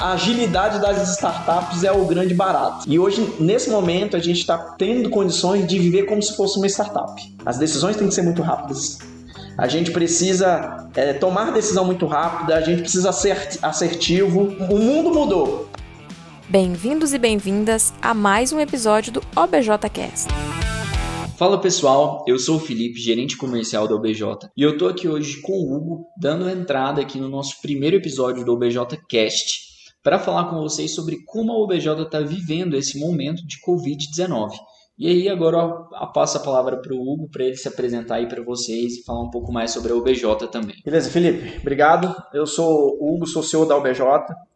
a agilidade das startups é o grande barato. E hoje, nesse momento, a gente está tendo condições de viver como se fosse uma startup. As decisões têm que ser muito rápidas. A gente precisa é, tomar decisão muito rápida, a gente precisa ser assertivo. O mundo mudou. Bem-vindos e bem-vindas a mais um episódio do OBJcast. Fala pessoal, eu sou o Felipe, gerente comercial da OBJ, e eu tô aqui hoje com o Hugo, dando entrada aqui no nosso primeiro episódio do OBJcast para falar com vocês sobre como a OBJ está vivendo esse momento de Covid-19. E aí agora eu passo a palavra para o Hugo para ele se apresentar aí para vocês e falar um pouco mais sobre a OBJ também. Beleza, Felipe, obrigado. Eu sou o Hugo, sou CEO da OBJ.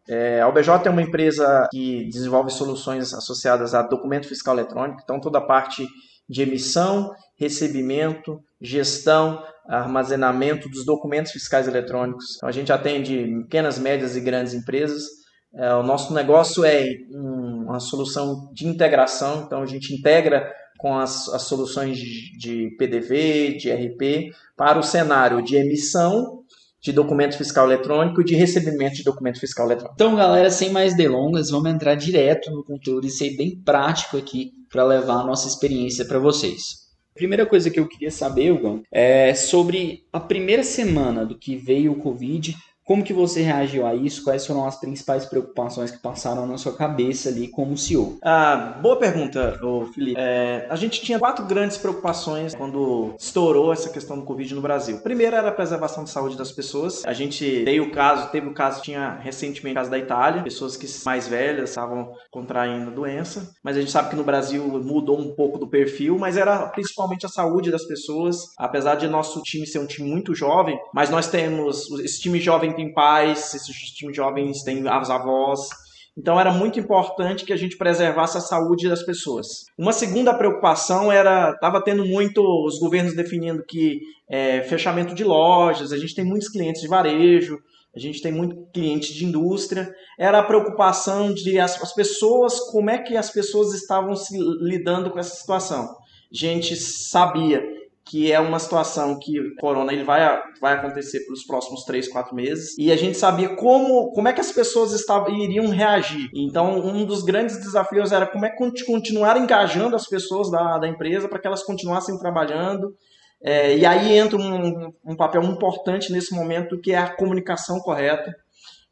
É, a OBJ é uma empresa que desenvolve soluções associadas a documento fiscal eletrônico, então toda a parte de emissão, recebimento, gestão, armazenamento dos documentos fiscais eletrônicos. Então a gente atende pequenas, médias e grandes empresas é, o nosso negócio é uma solução de integração, então a gente integra com as, as soluções de, de PDV, de RP, para o cenário de emissão de documento fiscal eletrônico e de recebimento de documento fiscal eletrônico. Então, galera, sem mais delongas, vamos entrar direto no conteúdo e ser bem prático aqui para levar a nossa experiência para vocês. Primeira coisa que eu queria saber, Hugo, é sobre a primeira semana do que veio o Covid, como que você reagiu a isso? Quais foram as principais preocupações que passaram na sua cabeça ali como CEO? Ah, boa pergunta, Felipe. É, a gente tinha quatro grandes preocupações quando estourou essa questão do Covid no Brasil. Primeiro era a preservação da saúde das pessoas. A gente teve o caso, teve o caso, tinha recentemente o caso da Itália, pessoas que mais velhas estavam contraindo a doença, mas a gente sabe que no Brasil mudou um pouco do perfil, mas era principalmente a saúde das pessoas. Apesar de nosso time ser um time muito jovem, mas nós temos esse time jovem tem pais, esses times jovens têm as avós. Então era muito importante que a gente preservasse a saúde das pessoas. Uma segunda preocupação era, estava tendo muito os governos definindo que é, fechamento de lojas, a gente tem muitos clientes de varejo, a gente tem muito cliente de indústria. Era a preocupação de as, as pessoas, como é que as pessoas estavam se lidando com essa situação. A gente sabia que é uma situação que o corona ele vai, vai acontecer pelos próximos 3, 4 meses, e a gente sabia como, como é que as pessoas estavam, iriam reagir. Então, um dos grandes desafios era como é continuar engajando as pessoas da, da empresa para que elas continuassem trabalhando. É, e aí entra um, um papel importante nesse momento que é a comunicação correta.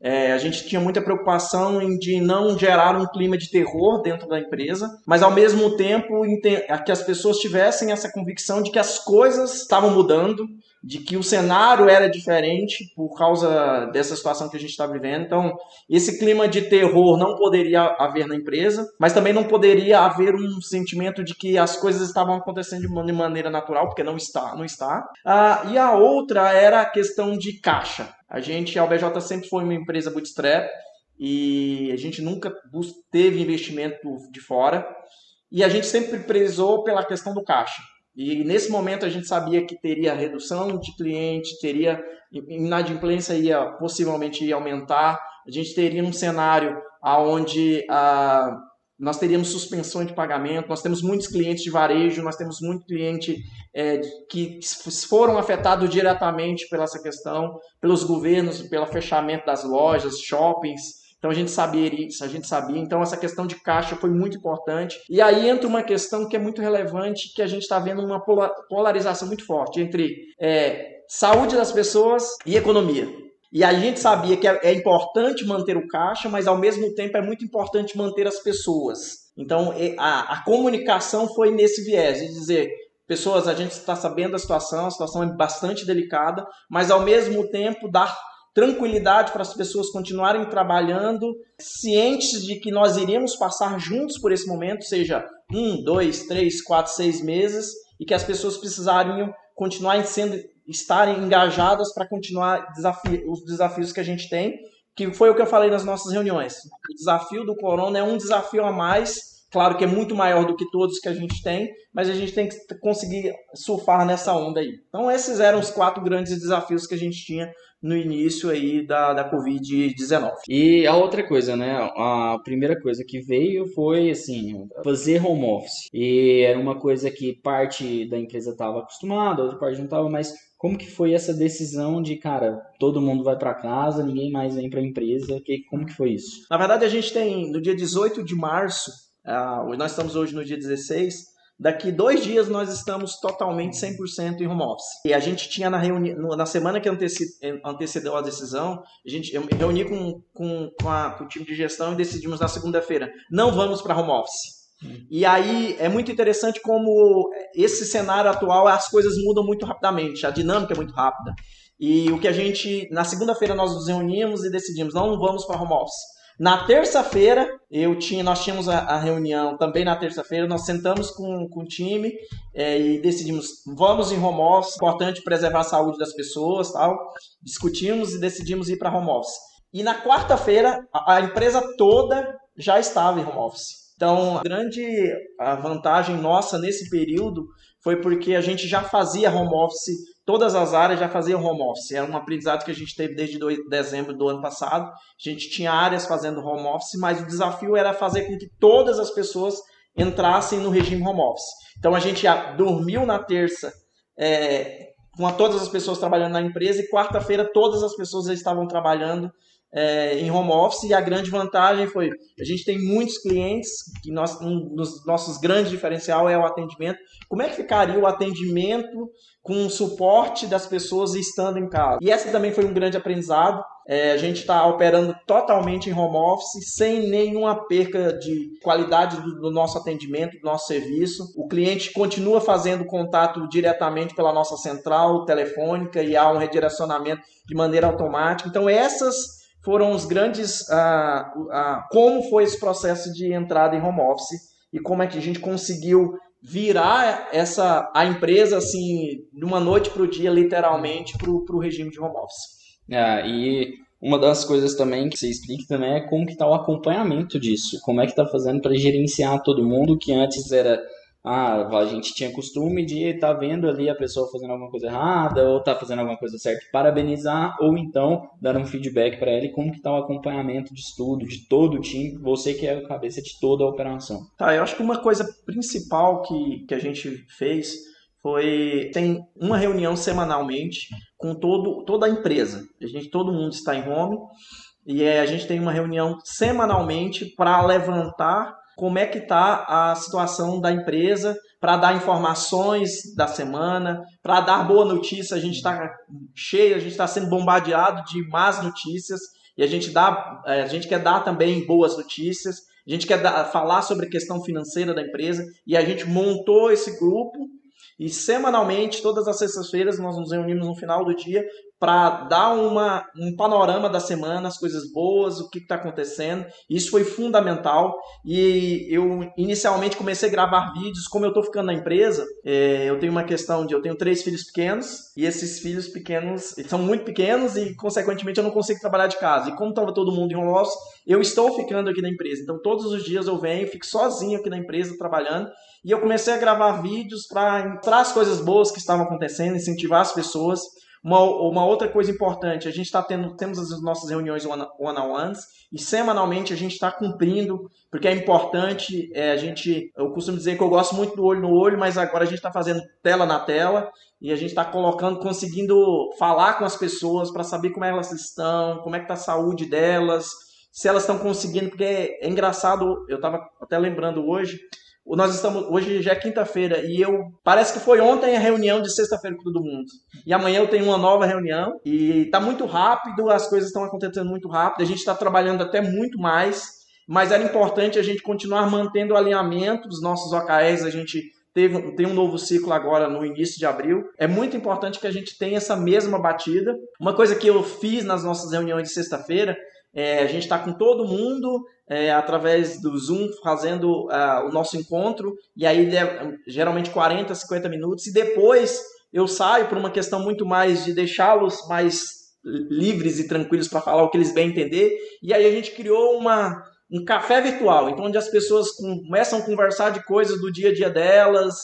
É, a gente tinha muita preocupação em de não gerar um clima de terror dentro da empresa, mas ao mesmo tempo que as pessoas tivessem essa convicção de que as coisas estavam mudando, de que o cenário era diferente por causa dessa situação que a gente está vivendo. Então, esse clima de terror não poderia haver na empresa, mas também não poderia haver um sentimento de que as coisas estavam acontecendo de maneira natural, porque não está, não está. Ah, e a outra era a questão de caixa. A gente, a UBJ sempre foi uma empresa bootstrap e a gente nunca teve investimento de fora e a gente sempre prezou pela questão do caixa. E nesse momento a gente sabia que teria redução de cliente, teria inadimplência ia possivelmente ia aumentar, a gente teria um cenário onde ah, nós teríamos suspensão de pagamento, nós temos muitos clientes de varejo, nós temos muito cliente é, que foram afetados diretamente pela essa questão, pelos governos, pelo fechamento das lojas, shoppings. Então a gente sabia isso, a gente sabia. Então essa questão de caixa foi muito importante. E aí entra uma questão que é muito relevante, que a gente está vendo uma polarização muito forte entre é, saúde das pessoas e economia. E a gente sabia que é, é importante manter o caixa, mas ao mesmo tempo é muito importante manter as pessoas. Então a, a comunicação foi nesse viés de dizer pessoas, a gente está sabendo da situação, a situação é bastante delicada, mas ao mesmo tempo dar tranquilidade para as pessoas continuarem trabalhando, cientes de que nós iríamos passar juntos por esse momento, seja um, dois, três, quatro, seis meses, e que as pessoas precisariam continuar sendo estarem engajadas para continuar desafi os desafios que a gente tem, que foi o que eu falei nas nossas reuniões. O desafio do corona é um desafio a mais, claro que é muito maior do que todos que a gente tem, mas a gente tem que conseguir surfar nessa onda aí. Então esses eram os quatro grandes desafios que a gente tinha no início aí da, da Covid-19. E a outra coisa, né? A primeira coisa que veio foi, assim, fazer home office. E era uma coisa que parte da empresa estava acostumada, outra parte não estava, mas Como que foi essa decisão de, cara, todo mundo vai para casa, ninguém mais vem para a empresa? Que, como que foi isso? Na verdade, a gente tem, no dia 18 de março, uh, nós estamos hoje no dia 16, Daqui dois dias nós estamos totalmente 100% em home office. E a gente tinha na reunião, na semana que antecedeu a decisão, a gente eu me reuni com, com, com, a, com o time de gestão e decidimos na segunda-feira, não vamos para home office. E aí é muito interessante como esse cenário atual as coisas mudam muito rapidamente, a dinâmica é muito rápida. E o que a gente, na segunda-feira nós nos reunimos e decidimos, não vamos para home office. Na terça-feira, eu tinha, nós tínhamos a, a reunião também na terça-feira, nós sentamos com, com o time é, e decidimos, vamos em home office, importante preservar a saúde das pessoas, tal. Discutimos e decidimos ir para home office. E na quarta-feira, a, a, empresa toda já estava em home office. Então, a grande vantagem nossa nesse período foi porque a gente já fazia home office todas as áreas já faziam home office. É um aprendizado que a gente teve desde dezembro do ano passado. A gente tinha áreas fazendo home office, mas o desafio era fazer com que todas as pessoas entrassem no regime home office. Então a gente dormiu na terça é, com todas as pessoas trabalhando na empresa e quarta-feira todas as pessoas estavam trabalhando é, em home office e a grande vantagem foi a gente tem muitos clientes que nós, um dos nossos grandes diferencial é o atendimento. Como é que ficaria o atendimento com o suporte das pessoas estando em casa? E essa também foi um grande aprendizado. É, a gente está operando totalmente em home office, sem nenhuma perca de qualidade do, do, nosso atendimento, do nosso serviço. O cliente continua fazendo contato diretamente pela nossa central telefônica e há um redirecionamento de maneira automática. Então, essas foram os grandes. Ah, ah, como foi esse processo de entrada em home office e como é que a gente conseguiu virar essa a empresa assim de uma noite para o dia, literalmente, para o regime de home office. É, e uma das coisas também que você explica também é como que está o acompanhamento disso, como é que está fazendo para gerenciar todo mundo que antes era ah, a gente tinha costume de estar tá vendo ali a pessoa fazendo alguma coisa errada ou tá fazendo alguma coisa certa, parabenizar ou então dar um feedback para ele como que tá o acompanhamento de estudo de todo o time, você que é a cabeça de toda a operação. Tá, eu acho que uma coisa principal que, que a gente fez foi tem uma reunião semanalmente com todo, toda a empresa. A gente todo mundo está em home e a gente tem uma reunião semanalmente para levantar como é que está a situação da empresa, para dar informações da semana, para dar boa notícia. A gente está cheio, a gente está sendo bombardeado de más notícias e a gente, dá, é, a gente quer dar também boas notícias. A gente quer dar, falar sobre a questão financeira da empresa e a gente montou esse grupo e semanalmente, todas as sextas-feiras, nós nos reunimos no final do dia para dar uma, um panorama da semana, as coisas boas, o que está acontecendo. Isso foi fundamental. E eu inicialmente comecei a gravar vídeos. Como eu estou ficando na empresa, é, eu tenho uma questão de eu tenho três filhos pequenos e esses filhos pequenos são muito pequenos e consequentemente eu não consigo trabalhar de casa. E como estava todo mundo em home office, eu estou ficando aqui na empresa. Então todos os dias eu venho, fico sozinho aqui na empresa trabalhando e eu comecei a gravar vídeos para mostrar as coisas boas que estavam acontecendo, incentivar as pessoas. Uma, uma outra coisa importante, a gente está tendo temos as nossas reuniões one-on-ones e semanalmente a gente está cumprindo, porque é importante, é, a gente, eu costumo dizer que eu gosto muito do olho no olho, mas agora a gente está fazendo tela na tela e a gente está colocando, conseguindo falar com as pessoas para saber como elas estão, como é que está a saúde delas, se elas estão conseguindo, porque é, é engraçado, eu estava até lembrando hoje, nós estamos hoje já é quinta-feira e eu parece que foi ontem a reunião de sexta-feira com todo mundo. E amanhã eu tenho uma nova reunião e está muito rápido, as coisas estão acontecendo muito rápido, a gente está trabalhando até muito mais, mas era importante a gente continuar mantendo o alinhamento dos nossos OKRs, a gente teve, tem um novo ciclo agora no início de abril. É muito importante que a gente tenha essa mesma batida. Uma coisa que eu fiz nas nossas reuniões de sexta-feira é, a gente está com todo mundo é, através do Zoom fazendo uh, o nosso encontro, e aí geralmente 40, 50 minutos, e depois eu saio por uma questão muito mais de deixá-los mais livres e tranquilos para falar o que eles bem entender, e aí a gente criou uma, um café virtual, então onde as pessoas começam a conversar de coisas do dia a dia delas,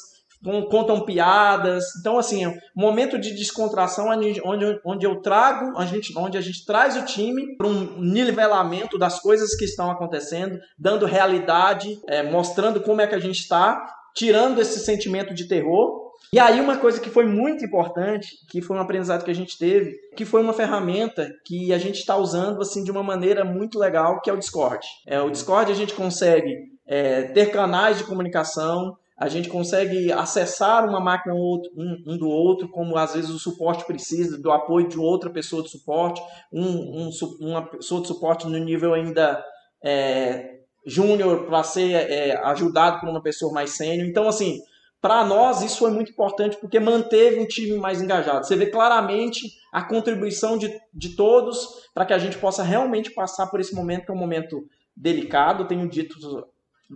contam piadas. Então, assim, um momento de descontração onde, onde eu trago, a gente, onde a gente traz o time para um nivelamento das coisas que estão acontecendo, dando realidade, é, mostrando como é que a gente está, tirando esse sentimento de terror. E aí uma coisa que foi muito importante, que foi um aprendizado que a gente teve, que foi uma ferramenta que a gente está usando assim de uma maneira muito legal, que é o Discord. É, o Discord a gente consegue é, ter canais de comunicação, a gente consegue acessar uma máquina um, do outro, como às vezes o suporte precisa, do apoio de outra pessoa de suporte, um, um uma pessoa de suporte no nível ainda é, júnior para ser é, ajudado por uma pessoa mais sênior. Então, assim, para nós isso foi muito importante porque manteve um time mais engajado. Você vê claramente a contribuição de, de todos para que a gente possa realmente passar por esse momento, que é um momento delicado, tenho dito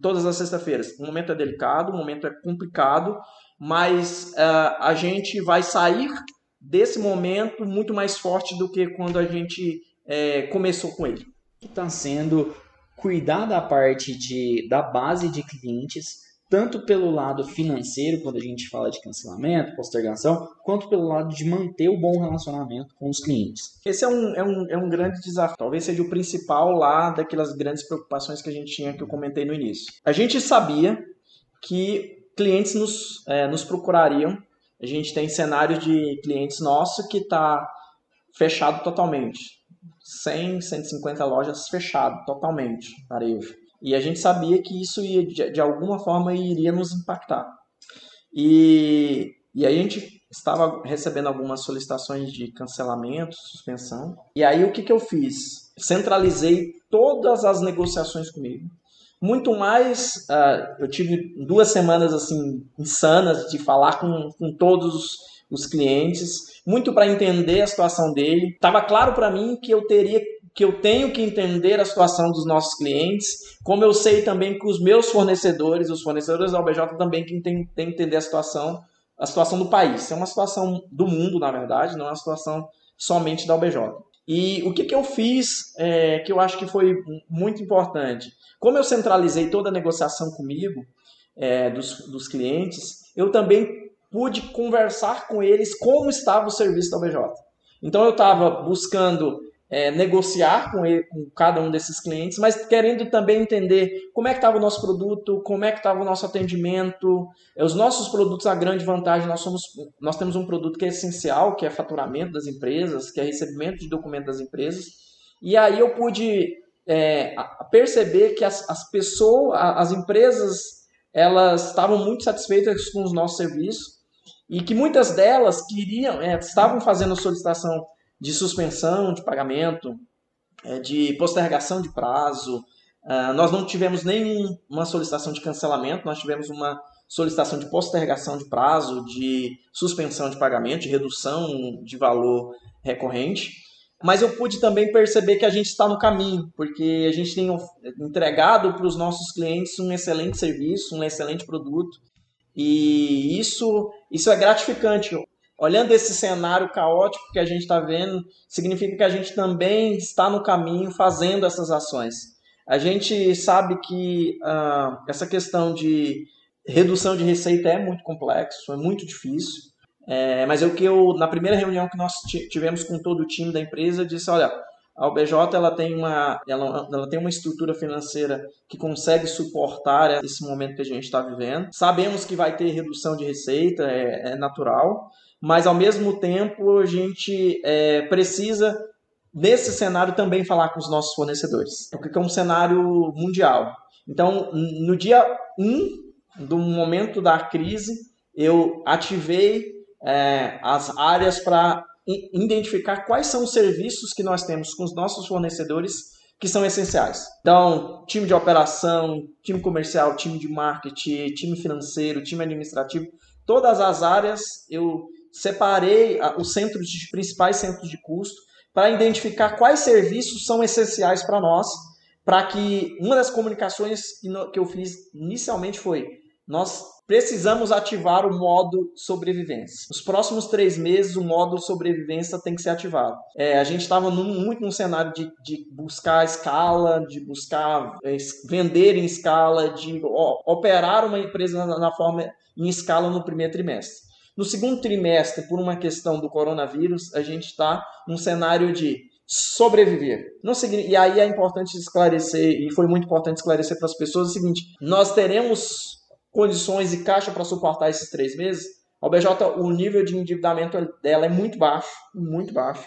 todas as sextas-feiras. O momento é delicado, o momento é complicado, mas uh, a gente vai sair desse momento muito mais forte do que quando a gente é, começou com ele. Está sendo cuidar da parte de, da base de clientes tanto pelo lado financeiro, quando a gente fala de cancelamento, postergação, quanto pelo lado de manter o bom relacionamento com os clientes. Esse é um, é um, é um grande desafio. Talvez seja o principal lá daquelas grandes preocupações que a gente tinha que eu comentei no início. A gente sabia que clientes nos, é, nos procurariam. A gente tem cenário de clientes nossos que está fechado totalmente. 100, 150 lojas fechado totalmente, varejo. E a gente sabia que isso ia, de, de alguma forma iria nos impactar. E, e a gente estava recebendo algumas solicitações de cancelamento, suspensão. E aí o que, que eu fiz? Centralizei todas as negociações comigo. Muito mais, uh, eu tive duas semanas assim insanas de falar com, com todos os clientes, muito para entender a situação dele. Estava claro para mim que eu teria que eu tenho que entender a situação dos nossos clientes, como eu sei também que os meus fornecedores, os fornecedores da OBJ também que tem, tem que entender a situação, a situação do país. É uma situação do mundo, na verdade, não é uma situação somente da OBJ. E o que, que eu fiz é, que eu acho que foi muito importante? Como eu centralizei toda a negociação comigo, é, dos, dos clientes, eu também pude conversar com eles como estava o serviço da OBJ. Então eu estava buscando é, negociar com, ele, com, cada um desses clientes, mas querendo também entender como é que estava o nosso produto, como é que estava o nosso atendimento. É, os nossos produtos, a grande vantagem, nós, somos, nós temos um produto que é essencial, que é faturamento das empresas, que é recebimento de documentos das empresas. E aí eu pude é, perceber que as, as pessoas, as empresas, elas estavam muito satisfeitas com os nossos serviços e que muitas delas queriam, é, estavam fazendo solicitação de suspensão de pagamento, é, de postergação de prazo. Uh, nós não tivemos nenhuma solicitação de cancelamento, nós tivemos uma solicitação de postergação de prazo, de suspensão de pagamento, de redução de valor recorrente. Mas eu pude também perceber que a gente está no caminho, porque a gente tem entregado para os nossos clientes um excelente serviço, um excelente produto. E isso, isso é gratificante olhando esse cenário caótico que a gente está vendo, significa que a gente também está no caminho fazendo essas ações. A gente sabe que uh, essa questão de redução de receita é muito complexo, é muito difícil. É, mas é o que eu, na primeira reunião que nós tivemos com todo o time da empresa, disse, olha, a OBJ ela tem, uma, ela, ela tem uma estrutura financeira que consegue suportar esse momento que a gente está vivendo. Sabemos que vai ter redução de receita, é, é natural, mas ao mesmo tempo a gente é, precisa, nesse cenário, também falar com os nossos fornecedores, porque é um cenário mundial. Então, no dia 1 um do momento da crise, eu ativei é, as áreas para identificar quais são os serviços que nós temos com os nossos fornecedores que são essenciais. Então, time de operação, time comercial, time de marketing, time financeiro, time administrativo, todas as áreas eu separei os centros de, principais centros de custo para identificar quais serviços são essenciais para nós, para que uma das comunicações que eu fiz inicialmente foi nós precisamos ativar o modo sobrevivência. Nos próximos três meses, o modo sobrevivência tem que ser ativado. É, a gente estava muito num cenário de, de buscar escala, de buscar é, vender em escala, de ó, operar uma empresa na, na forma em escala no primeiro trimestre. No segundo trimestre, por uma questão do coronavírus, a gente está num cenário de sobreviver. Não, e aí é importante esclarecer, e foi muito importante esclarecer para as pessoas o seguinte: nós teremos condições e caixa para suportar esses três meses? A OBJ, o nível de endividamento dela é muito baixo, muito baixo,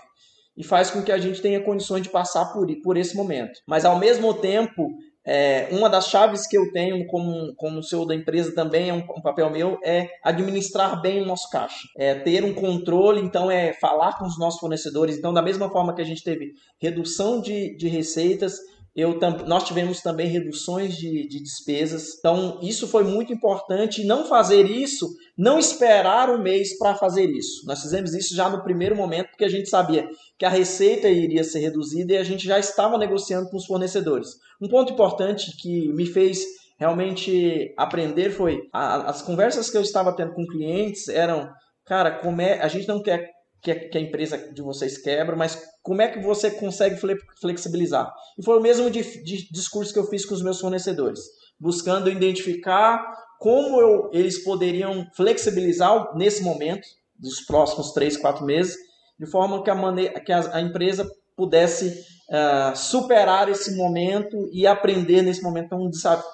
e faz com que a gente tenha condições de passar por, por esse momento. Mas, ao mesmo tempo, é, uma das chaves que eu tenho como, como CEO da empresa também é um, um, papel meu é administrar bem o nosso caixa, é ter um controle, então é falar com os nossos fornecedores. Então, da mesma forma que a gente teve redução de, de receitas, eu, nós tivemos também reduções de, de despesas. Então, isso foi muito importante. Não fazer isso, não esperar um mês para fazer isso. Nós fizemos isso já no primeiro momento, porque a gente sabia que a receita iria ser reduzida e a gente já estava negociando com os fornecedores. Um ponto importante que me fez realmente aprender foi a, as conversas que eu estava tendo com clientes eram, cara, como é, a gente não quer que a, empresa de vocês quebra, mas como é que você consegue flexibilizar? E foi o mesmo de, de discurso que eu fiz com os meus fornecedores, buscando identificar como eu, eles poderiam flexibilizar nesse momento, dos próximos três, quatro meses, de forma que a, maneira, que a, a empresa pudesse uh, superar esse momento e aprender nesse momento tão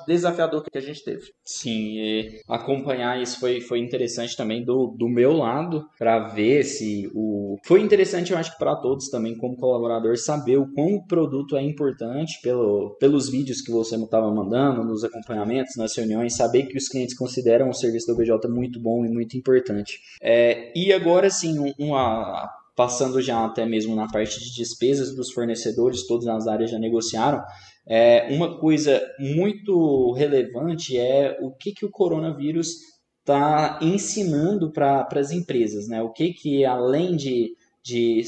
desafiador que a gente teve. Sim, acompanhar isso foi, foi interessante também do, do meu lado, para ver se o. Foi interessante, eu acho que para todos também, como colaborador, saber o quão o produto é importante pelo, pelos vídeos que você estava mandando, nos acompanhamentos, nas reuniões, saber que os clientes consideram o serviço do BJ muito bom e muito importante. É, e agora, sim, uma passando já até mesmo na parte de despesas dos fornecedores, todas as áreas já negociaram. É, uma coisa muito relevante é o que, que o coronavírus está ensinando para as empresas, né? O que que além de, de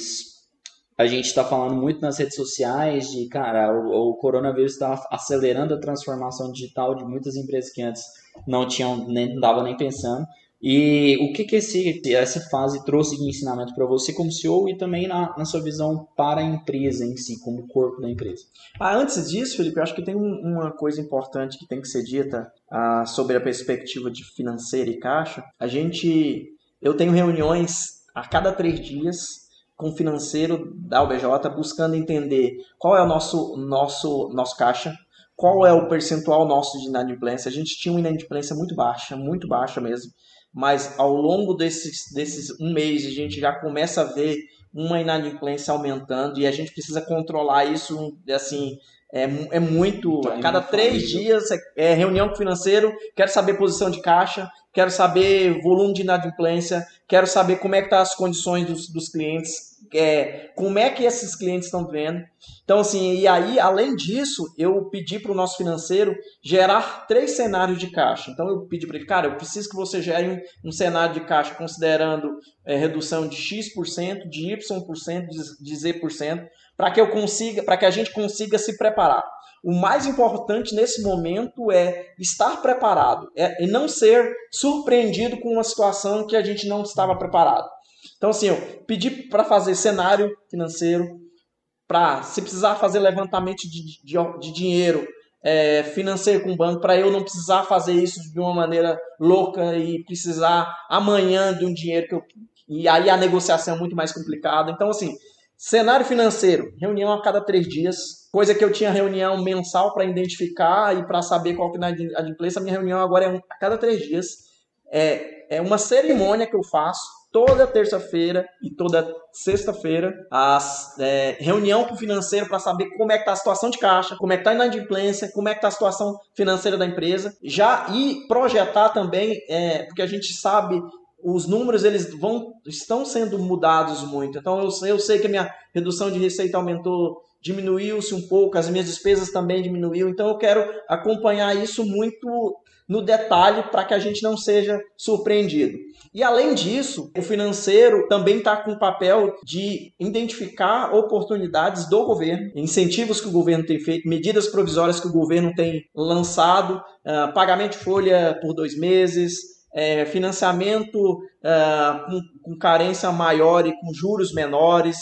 a gente está falando muito nas redes sociais de cara, o, o coronavírus está acelerando a transformação digital de muitas empresas que antes não tinham nem dava nem pensando. E o que, que esse, essa fase trouxe de ensinamento para você como CEO e também na, na, sua visão para a empresa em si, como corpo da empresa? Ah, antes disso, Felipe, eu acho que tem um, uma coisa importante que tem que ser dita ah, sobre a perspectiva de financeira e caixa. A gente, eu tenho reuniões a cada três dias com o financeiro da UBJ buscando entender qual é o nosso, nosso, nosso caixa, qual é o percentual nosso de inadimplência. A gente tinha uma inadimplência muito baixa, muito baixa mesmo mas ao longo desses, desses um mês a gente já começa a ver uma inadimplência aumentando e a gente precisa controlar isso assim é, é muito a cada três dias é, é reunião com o financeiro quero saber posição de caixa quero saber volume de inadimplência quero saber como é que tá as condições dos, dos clientes é, como é que esses clientes estão vendo. Então, assim, e aí, além disso, eu pedi para o nosso financeiro gerar três cenários de caixa. Então, eu pedi para ele, cara, eu preciso que você gere um, um cenário de caixa considerando é, redução de X%, de Y%, de, Z%, para que eu consiga, para que a gente consiga se preparar. O mais importante nesse momento é estar preparado é, e não ser surpreendido com uma situação que a gente não estava preparado. Então, assim, eu pedi para fazer cenário financeiro, para, se precisar fazer levantamento de, de, de dinheiro é, financeiro com o banco, para eu não precisar fazer isso de uma maneira louca e precisar amanhã de um dinheiro que eu. E aí a negociação é muito mais complicada. Então, assim, cenário financeiro, reunião a cada três dias, coisa que eu tinha reunião mensal para identificar e para saber qual que é a adimplência, minha reunião agora é a cada três dias. É, é uma cerimônia que eu faço toda terça-feira e toda sexta-feira as é, reunião com o financeiro para saber como é que está a situação de caixa, como é que está a inadimplência, como é que está a situação financeira da empresa, já e projetar também, é, porque a gente sabe os números eles vão estão sendo mudados muito. Então eu, eu sei que a minha redução de receita aumentou, diminuiu-se um pouco, as minhas despesas também diminuiu. Então eu quero acompanhar isso muito no detalhe para que a gente não seja surpreendido. E além disso, o financeiro também está com o papel de identificar oportunidades do governo, incentivos que o governo tem feito, medidas provisórias que o governo tem lançado, uh, pagamento de folha por dois meses, é, financiamento uh, com, com carência maior e com juros menores.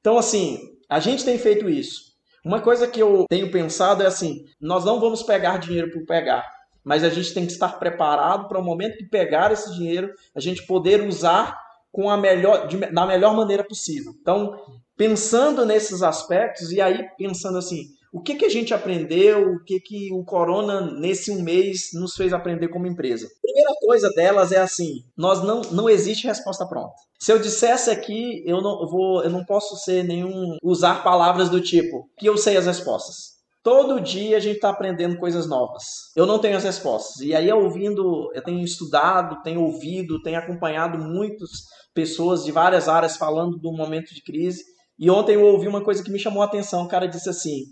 Então, assim, a gente tem feito isso. Uma coisa que eu tenho pensado é assim: nós não vamos pegar dinheiro por pegar mas a gente tem que estar preparado para o momento de pegar esse dinheiro, a gente poder usar com a melhor, de, da melhor maneira possível. Então, pensando nesses aspectos, e aí pensando assim, o que, que a gente aprendeu, o que, que o corona nesse um mês nos fez aprender como empresa. primeira coisa delas é assim, nós não, não existe resposta pronta. Se eu dissesse aqui, eu não vou, eu não posso ser nenhum usar palavras do tipo que eu sei as respostas. Todo dia a gente está aprendendo coisas novas. Eu não tenho as respostas. E aí, ouvindo, eu tenho estudado, tenho ouvido, tenho acompanhado muitas pessoas de várias áreas falando do momento de crise. E ontem eu ouvi uma coisa que me chamou a atenção. O cara disse assim: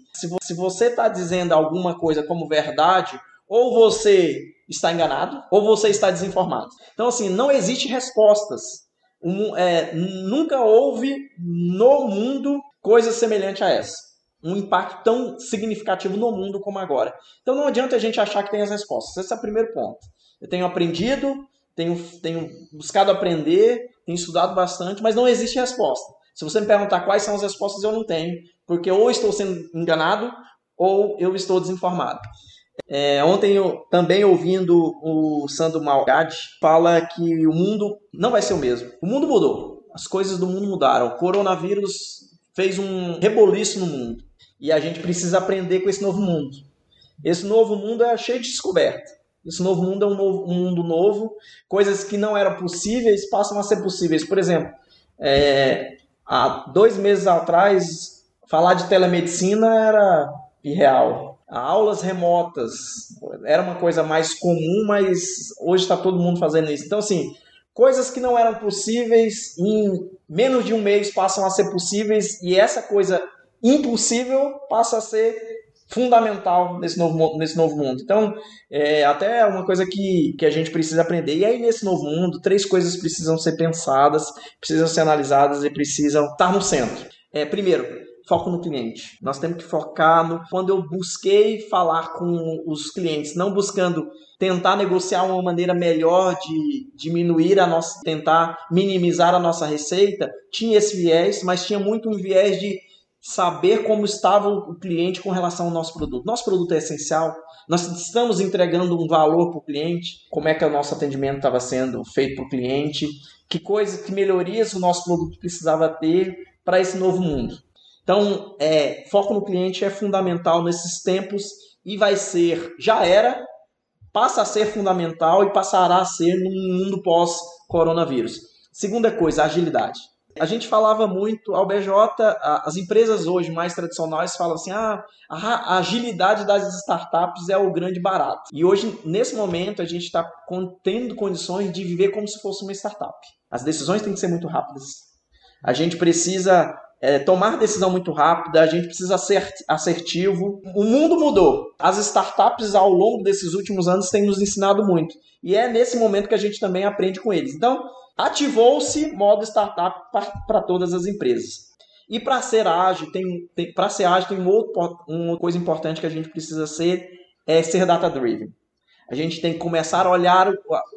se você está dizendo alguma coisa como verdade, ou você está enganado, ou você está desinformado. Então, assim, não existe respostas. Um, é, nunca houve no mundo coisa semelhante a essa um impacto tão significativo no mundo como agora. Então não adianta a gente achar que tem as respostas. Esse é o primeiro ponto. Eu tenho aprendido, tenho, tenho buscado aprender, tenho estudado bastante, mas não existe resposta. Se você me perguntar quais são as respostas, eu não tenho, porque ou estou sendo enganado ou eu estou desinformado. É, ontem eu também ouvindo o Sandro Malgade fala que o mundo não vai ser o mesmo. O mundo mudou. As coisas do mundo mudaram. O coronavírus fez um reboliço no mundo. E a gente precisa aprender com esse novo mundo. Esse novo mundo é cheio de descoberta. Esse novo mundo é um, novo, um mundo novo. Coisas que não eram possíveis passam a ser possíveis. Por exemplo, é, há dois meses atrás, falar de telemedicina era irreal. Aulas remotas era uma coisa mais comum, mas hoje está todo mundo fazendo isso. Então, assim, coisas que não eram possíveis em menos de um mês passam a ser possíveis e essa coisa impossível passa a ser fundamental nesse novo, nesse novo mundo. Então, é até uma coisa que, que a gente precisa aprender. E aí, nesse novo mundo, três coisas precisam ser pensadas, precisam ser analisadas e precisam estar no centro. É, primeiro, foco no cliente. Nós temos que focar no. Quando eu busquei falar com os clientes, não buscando tentar negociar uma maneira melhor de diminuir a nossa, tentar minimizar a nossa receita, tinha esse viés, mas tinha muito um viés de saber como estava o cliente com relação ao nosso produto. Nosso produto é essencial, nós estamos entregando um valor para o cliente, como é que o nosso atendimento estava sendo feito para o cliente, que coisas, que melhorias o nosso produto precisava ter para esse novo mundo. Então, é, foco no cliente é fundamental nesses tempos e vai ser, já era, passa a ser fundamental e passará a ser no mundo pós-coronavírus. Segunda coisa, agilidade. A gente falava muito, ao BJ, as empresas hoje mais tradicionais falam assim: ah, a agilidade das startups é o grande barato. E hoje, nesse momento, a gente está tendo condições de viver como se fosse uma startup. As decisões têm que ser muito rápidas. A gente precisa é, tomar decisão muito rápida, a gente precisa ser assertivo. O mundo mudou. As startups, ao longo desses últimos anos, têm nos ensinado muito. E é nesse momento que a gente também aprende com eles. Então, ativou-se modo startup para todas as empresas. E para ser ágil, tem, tem para ser ágil tem um outro, uma coisa importante que a gente precisa ser é ser data driven. A gente tem que começar a olhar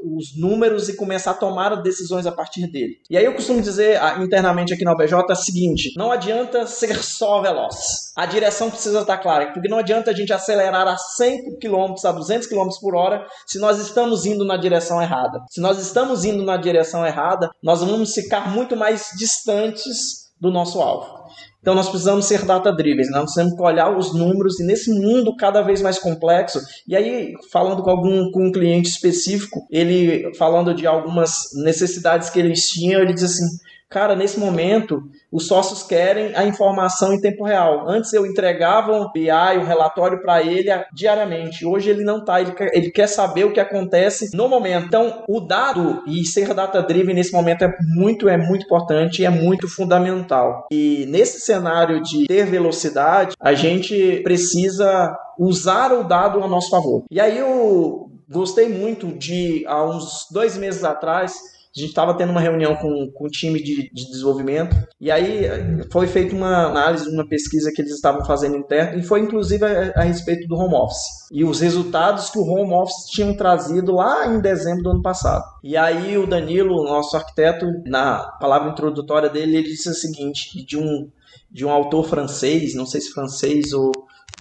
os números e começar a tomar decisões a partir dele. E aí eu costumo dizer ah, internamente aqui na OBJ o seguinte: não adianta ser só veloz. A direção precisa estar clara, porque não adianta a gente acelerar a 100 km, a 200 km por hora, se nós estamos indo na direção errada. Se nós estamos indo na direção errada, nós vamos ficar muito mais distantes do nosso alvo. Então nós precisamos ser data-driven, nós temos que olhar os números e nesse mundo cada vez mais complexo, e aí falando com algum com um cliente específico, ele falando de algumas necessidades que eles tinham, ele diz assim: Cara, nesse momento, os sócios querem a informação em tempo real. Antes eu entregava um BI, um relatório para ele diariamente. Hoje ele não está, ele, ele, quer saber o que acontece no momento. Então, o dado e ser data-driven nesse momento é muito, é muito importante e é muito fundamental. E nesse cenário de ter velocidade, a gente precisa usar o dado a nosso favor. E aí eu gostei muito de, há uns dois meses atrás, a gente estava tendo uma reunião com, com o time de, de, desenvolvimento e aí foi feita uma análise, uma pesquisa que eles estavam fazendo interno e foi inclusive a, a, respeito do home office e os resultados que o home office tinham trazido lá em dezembro do ano passado. E aí o Danilo, nosso arquiteto, na palavra introdutória dele, ele disse o seguinte, de um, de um autor francês, não sei se francês ou,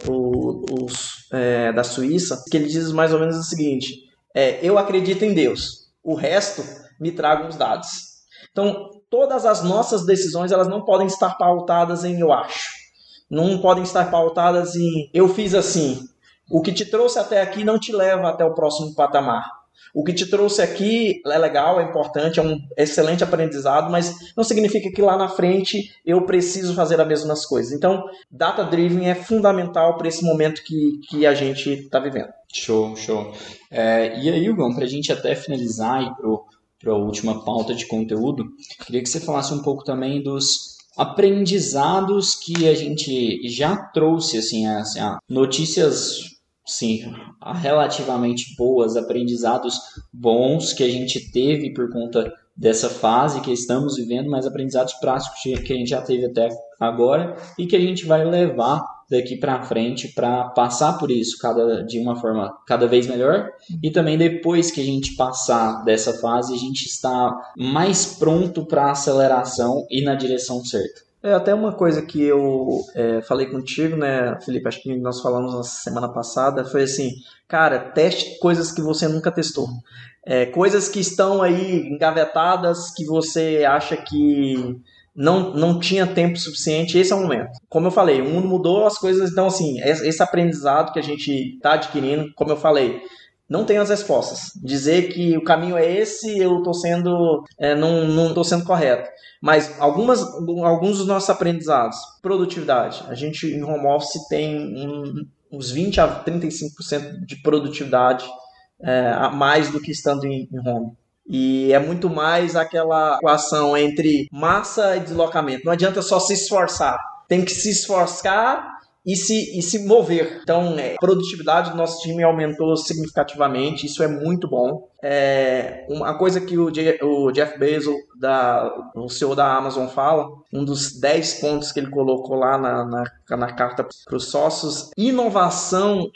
ou, ou é, da Suíça, que ele diz mais ou menos o seguinte, é, eu acredito em Deus, o resto me tragam os dados. Então, todas as nossas decisões elas não podem estar pautadas em eu acho. não podem estar pautadas em eu fiz assim. O que te trouxe até aqui não te leva até o próximo patamar. O que te trouxe aqui é legal, é importante, é um excelente aprendizado, mas não significa que lá na frente eu preciso fazer as mesmas coisas. Então, data driven é fundamental para esse momento que, que a gente está vivendo. Show, show. É, e aí, Hugo, para a gente até finalizar e para a última pauta de conteúdo, queria que você falasse um pouco também dos aprendizados que a gente já trouxe, assim, assim notícias sim, relativamente boas, aprendizados bons que a gente teve por conta dessa fase que estamos vivendo, mas aprendizados práticos que a gente já teve até agora e que a gente vai levar daqui para frente para passar por isso cada de uma forma cada vez melhor e também depois que a gente passar dessa fase a gente está mais pronto para aceleração e na direção certa. É até uma coisa que eu é, falei contigo, né, Felipe? Acho que nós falamos na semana passada. Foi assim, cara, teste coisas que você nunca testou. É, coisas que estão aí engavetadas, que você acha que não, não tinha tempo suficiente, esse é o momento. Como eu falei, o mundo mudou, as coisas. Então, assim, esse aprendizado que a gente está adquirindo, como eu falei, não tenho as respostas. Dizer que o caminho é esse, eu estou sendo, é, não, não estou sendo correto. Mas algumas, alguns dos nossos aprendizados, produtividade. A gente em home office tem um, uns 20 a 35% de produtividade é, a mais do que estando em, em home. E é muito mais aquela equação entre massa e deslocamento. Não adianta só se esforçar. Tem que se esforçar e se, e se mover. Então, é, a produtividade do nosso time aumentou significativamente, isso é muito bom. É, uma coisa que o, Je o Jeff Bezos, da, o CEO da Amazon, fala, um dos 10 pontos que ele colocou lá na, na, na carta para os sócios, inovação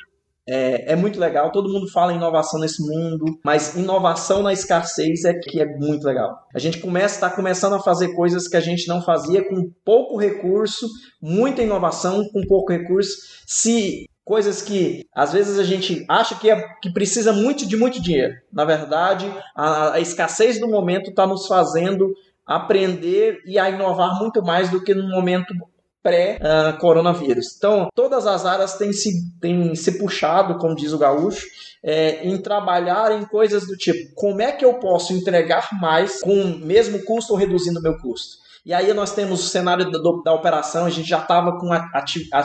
é, é, muito legal, todo mundo fala em inovação nesse mundo, mas inovação na escassez é que é muito legal. A gente começa, está começando a fazer coisas que a gente não fazia com pouco recurso, muita inovação com pouco recurso. Se coisas que às vezes a gente acha que, é, que precisa muito de muito dinheiro. Na verdade, a, a escassez do momento está nos fazendo aprender e a inovar muito mais do que no momento pré-coronavírus. Então, todas as áreas têm se, têm se puxado, como diz o gaúcho, é, em trabalhar em coisas do tipo, como é que eu posso entregar mais com o mesmo custo ou reduzindo o meu custo? E aí nós temos o cenário da, da operação, a gente já estava com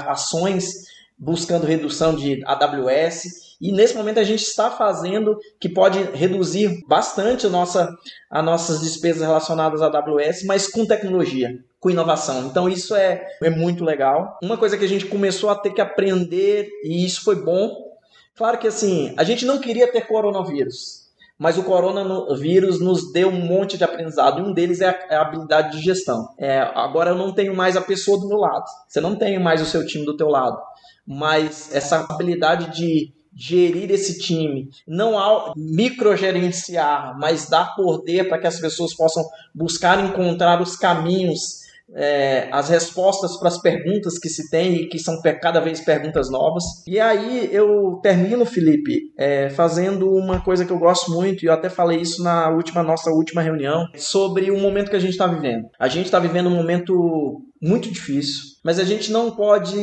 ações buscando redução de AWS, e nesse momento a gente está fazendo que pode reduzir bastante a nossa, as nossas despesas relacionadas à AWS, mas com tecnologia com inovação. Então isso é, é muito legal. Uma coisa que a gente começou a ter que aprender, e isso foi bom. Claro que assim, a gente não queria ter coronavírus, mas o coronavírus nos deu um monte de aprendizado. Um deles é a, é a habilidade de gestão. É, agora eu não tenho mais a pessoa do meu lado. Você não tem mais o seu time do teu lado. Mas essa habilidade de gerir esse time, não ao microgerenciar, mas dar poder para que as pessoas possam buscar encontrar os caminhos é, as respostas para as perguntas que se tem e que são cada vez perguntas novas. E aí eu termino, Felipe, é, fazendo uma coisa que eu gosto muito, e eu até falei isso na última nossa última reunião, sobre o momento que a gente está vivendo. A gente está vivendo um momento muito difícil, mas a gente não pode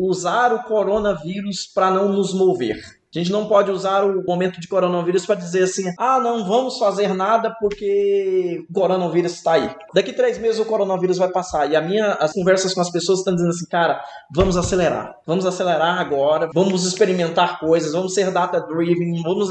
usar o coronavírus para não nos mover. A gente não pode usar o momento de coronavírus para dizer assim: ah, não vamos fazer nada porque o coronavírus está aí. Daqui três meses o coronavírus vai passar. E a minha, as conversas com as pessoas estão dizendo assim: cara, vamos acelerar. Vamos acelerar agora. Vamos experimentar coisas. Vamos ser data-driven. Vamos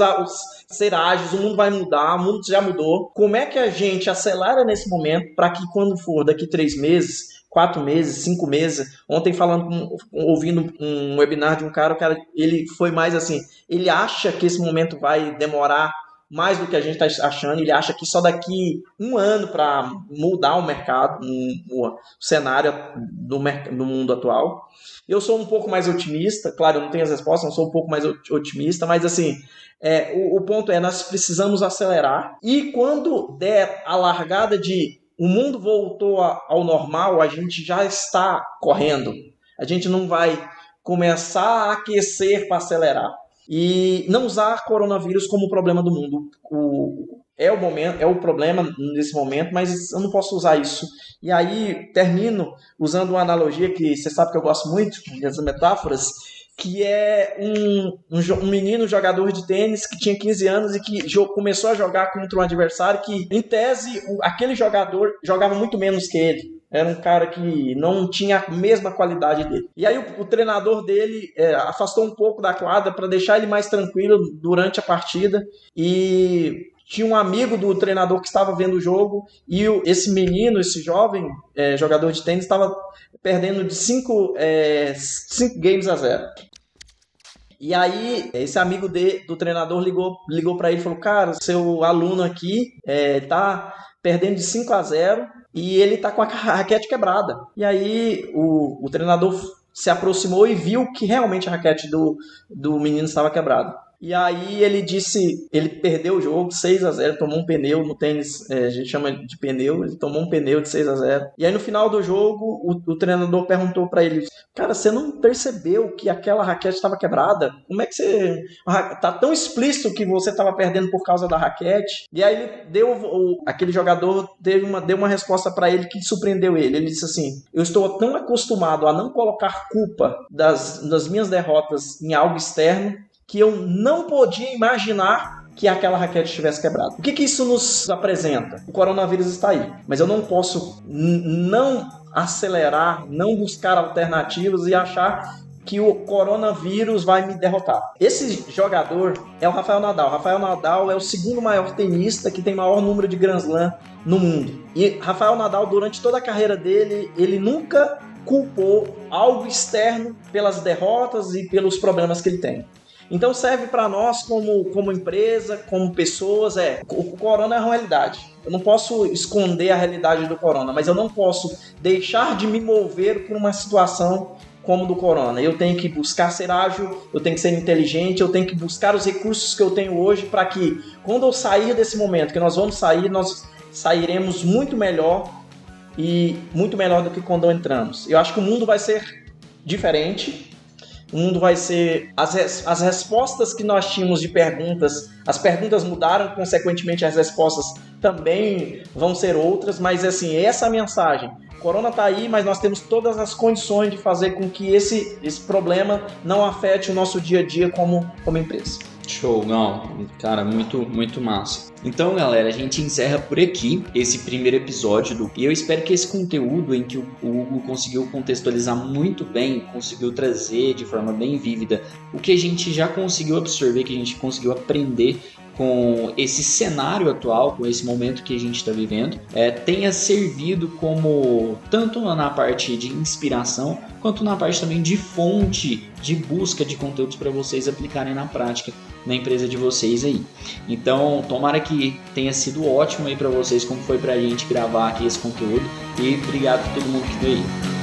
ser ágeis. O mundo vai mudar. O mundo já mudou. Como é que a gente acelera nesse momento para que quando for daqui três meses quatro meses, cinco meses. Ontem falando, ouvindo um webinar de um cara, o cara, ele foi mais assim, ele acha que esse momento vai demorar mais do que a gente está achando, ele acha que só daqui um ano para mudar o mercado, o cenário do, do mundo atual. Eu sou um pouco mais otimista, claro, eu não tenho as respostas, eu sou um pouco mais otimista, mas assim, é, o, o ponto é, nós precisamos acelerar e quando der a largada de o mundo voltou ao normal, a gente já está correndo. A gente não vai começar a aquecer para acelerar. E não usar coronavírus como problema do mundo. O, é o momento, é o problema nesse momento, mas eu não posso usar isso. E aí termino usando uma analogia que você sabe que eu gosto muito dessas metáforas, que é um, um, um, menino jogador de tênis que tinha 15 anos e que começou a jogar contra um adversário que, em tese, o, aquele jogador jogava muito menos que ele. Era um cara que não tinha a mesma qualidade dele. E aí o, o treinador dele é, afastou um pouco da quadra para deixar ele mais tranquilo durante a partida e tinha um amigo do treinador que estava vendo o jogo e o, esse menino, esse jovem é, jogador de tênis, estava perdendo de 5 é, cinco games a zero. E aí, esse amigo de, do treinador ligou, ligou para ele e falou: Cara, seu aluno aqui é, tá perdendo de 5 a 0 e ele tá com a raquete quebrada. E aí, o, o treinador se aproximou e viu que realmente a raquete do, do menino estava quebrada. E aí ele disse, ele perdeu o jogo 6 a 0 tomou um pneu no tênis, é, a gente chama de pneu, ele tomou um pneu de 6 a 0 E aí no final do jogo, o, o treinador perguntou para ele: Cara, você não percebeu que aquela raquete estava quebrada? Como é que você. Tá tão explícito que você estava perdendo por causa da raquete? E aí ele deu. O, aquele jogador teve uma, deu uma resposta para ele que surpreendeu ele. Ele disse assim: Eu estou tão acostumado a não colocar culpa das, das minhas derrotas em algo externo que eu não podia imaginar que aquela raquete estivesse quebrada. O que, que isso nos apresenta? O coronavírus está aí, mas eu não posso não acelerar, não buscar alternativas e achar que o coronavírus vai me derrotar. Esse jogador é o Rafael Nadal. Rafael Nadal é o segundo maior tenista que tem maior número de Grand Slam no mundo. E Rafael Nadal, durante toda a carreira dele, ele nunca culpou algo externo pelas derrotas e pelos problemas que ele tem. Então serve para nós como, como empresa, como pessoas, é, o, o corona é uma realidade. Eu não posso esconder a realidade do corona, mas eu não posso deixar de me mover por uma situação como do corona. Eu tenho que buscar ser ágil, eu tenho que ser inteligente, eu tenho que buscar os recursos que eu tenho hoje para que quando eu sair desse momento, que nós vamos sair, nós sairemos muito melhor e muito melhor do que quando entramos. Eu acho que o mundo vai ser diferente, o mundo vai ser. As, as respostas que nós tínhamos de perguntas, as perguntas mudaram, consequentemente as respostas também vão ser outras, mas assim, essa mensagem. corona está aí, mas nós temos todas as condições de fazer com que esse, esse problema não afete o nosso dia a dia como, como empresa. Show, não, cara, muito, muito massa. Então, galera, a gente encerra por aqui esse primeiro episódio do. E eu espero que esse conteúdo em que o Hugo conseguiu contextualizar muito bem, conseguiu trazer de forma bem vívida o que a gente já conseguiu absorver, que a gente conseguiu aprender com esse cenário atual, com esse momento que a gente está vivendo, é, tenha servido como tanto na parte de inspiração quanto na parte também de fonte de busca de conteúdos para vocês aplicarem na prática na empresa de vocês aí. Então, tomara que tenha sido ótimo aí para vocês, como foi para a gente gravar aqui esse conteúdo. E obrigado a todo mundo que veio.